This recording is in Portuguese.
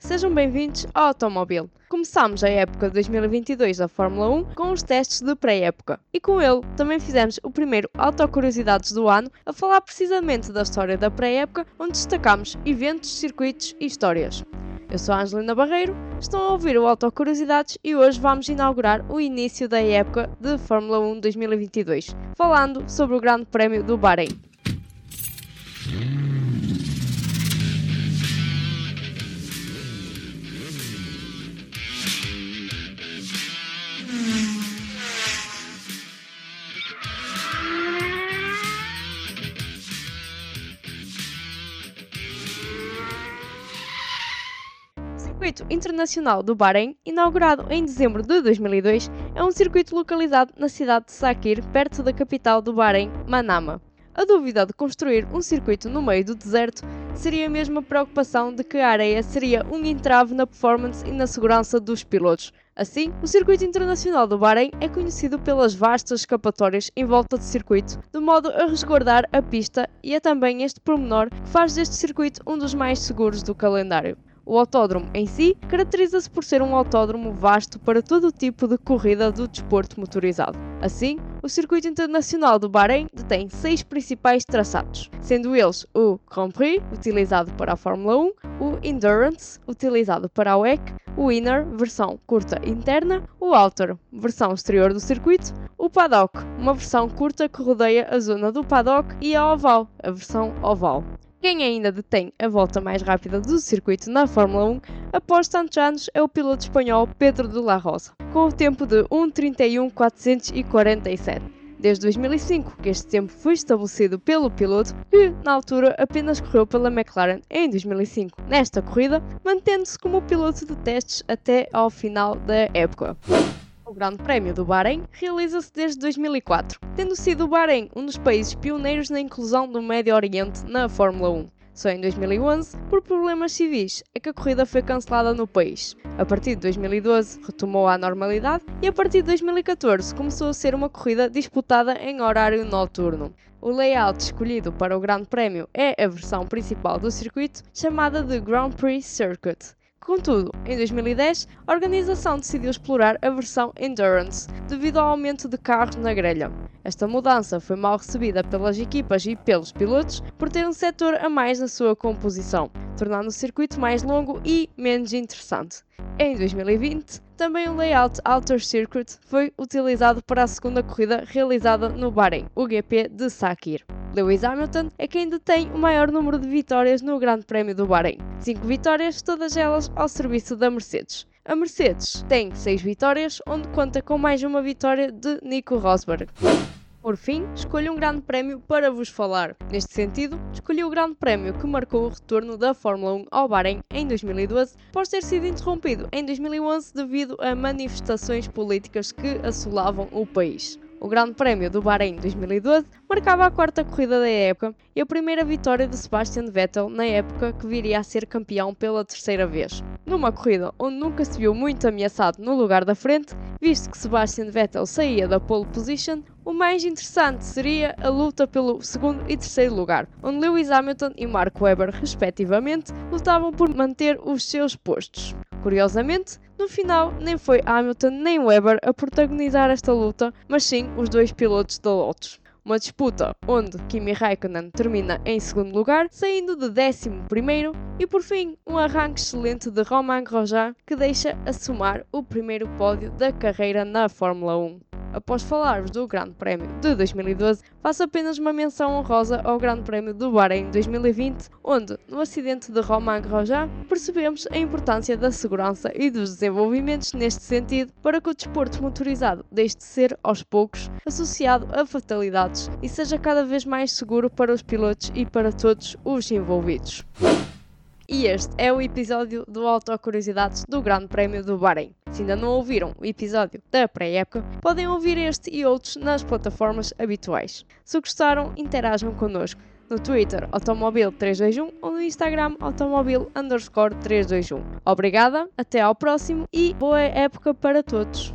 Sejam bem-vindos ao Automóvel. Começámos a época de 2022 da Fórmula 1 com os testes de pré-época e com ele também fizemos o primeiro Autocuriosidades do ano a falar precisamente da história da pré-época onde destacamos eventos, circuitos e histórias. Eu sou a Angelina Barreiro, estão a ouvir o Autocuriosidades e hoje vamos inaugurar o início da época de Fórmula 1 2022, falando sobre o Grande Prémio do Bahrein. Circuito Internacional do Bahrein, inaugurado em dezembro de 2002, é um circuito localizado na cidade de Sakir, perto da capital do Bahrein, Manama. A dúvida de construir um circuito no meio do deserto seria a mesma preocupação de que a areia seria um entrave na performance e na segurança dos pilotos. Assim, o Circuito Internacional do Bahrein é conhecido pelas vastas escapatórias em volta do circuito, de modo a resguardar a pista, e é também este pormenor que faz deste circuito um dos mais seguros do calendário. O autódromo em si caracteriza-se por ser um autódromo vasto para todo o tipo de corrida do desporto motorizado. Assim, o Circuito Internacional do Bahrein detém seis principais traçados, sendo eles o Grand Prix, utilizado para a Fórmula 1, o Endurance, utilizado para a WEC, o Inner, versão curta interna, o Outer, versão exterior do circuito, o Paddock, uma versão curta que rodeia a zona do paddock, e a Oval, a versão oval. Quem ainda detém a volta mais rápida do circuito na Fórmula 1 após tantos anos é o piloto espanhol Pedro de la Rosa, com o tempo de 1.31.447. Desde 2005 que este tempo foi estabelecido pelo piloto, que na altura apenas correu pela McLaren em 2005. Nesta corrida, mantendo-se como piloto de testes até ao final da época. O Grande Prémio do Bahrein realiza-se desde 2004, tendo sido o Bahrein um dos países pioneiros na inclusão do Médio Oriente na Fórmula 1. Só em 2011, por problemas civis, é que a corrida foi cancelada no país. A partir de 2012 retomou à normalidade e a partir de 2014 começou a ser uma corrida disputada em horário noturno. O layout escolhido para o Grande Prémio é a versão principal do circuito, chamada de Grand Prix Circuit, Contudo, em 2010, a organização decidiu explorar a versão Endurance devido ao aumento de carros na grelha. Esta mudança foi mal recebida pelas equipas e pelos pilotos por ter um setor a mais na sua composição, tornando o circuito mais longo e menos interessante. Em 2020, também o layout Outer Circuit foi utilizado para a segunda corrida realizada no Bahrein, o GP de Sakir. Lewis Hamilton é quem detém o maior número de vitórias no Grande Prémio do Bahrein. Cinco vitórias, todas elas ao serviço da Mercedes. A Mercedes tem seis vitórias, onde conta com mais uma vitória de Nico Rosberg. Por fim, escolho um grande prémio para vos falar. Neste sentido, escolhi o grande prémio que marcou o retorno da Fórmula 1 ao Bahrein em 2012, após ter sido interrompido em 2011 devido a manifestações políticas que assolavam o país. O Grande Prémio do Bahrein 2012 marcava a quarta corrida da época e a primeira vitória de Sebastian Vettel na época que viria a ser campeão pela terceira vez. Numa corrida onde nunca se viu muito ameaçado no lugar da frente, visto que Sebastian Vettel saía da pole position, o mais interessante seria a luta pelo segundo e terceiro lugar, onde Lewis Hamilton e Mark Webber, respectivamente, lutavam por manter os seus postos. Curiosamente, no final, nem foi Hamilton nem Webber a protagonizar esta luta, mas sim os dois pilotos da Lotus. Uma disputa onde Kimi Raikkonen termina em segundo lugar, saindo de décimo primeiro, e por fim um arranque excelente de Romain Grosjean que deixa assumar o primeiro pódio da carreira na Fórmula 1. Após falar-vos do Grande Prémio de 2012, faço apenas uma menção honrosa ao Grande Prémio do Bahrein 2020, onde, no acidente de Romain Grosjean, percebemos a importância da segurança e dos desenvolvimentos neste sentido para que o desporto motorizado deixe de ser, aos poucos, associado a fatalidades e seja cada vez mais seguro para os pilotos e para todos os envolvidos. E este é o episódio do Autocuriosidades do Grande Prémio do Bahrein. Se ainda não ouviram o episódio da pré-época, podem ouvir este e outros nas plataformas habituais. Se gostaram, interajam connosco no Twitter Automobil321 ou no Instagram Automobil 321. Obrigada, até ao próximo e boa época para todos!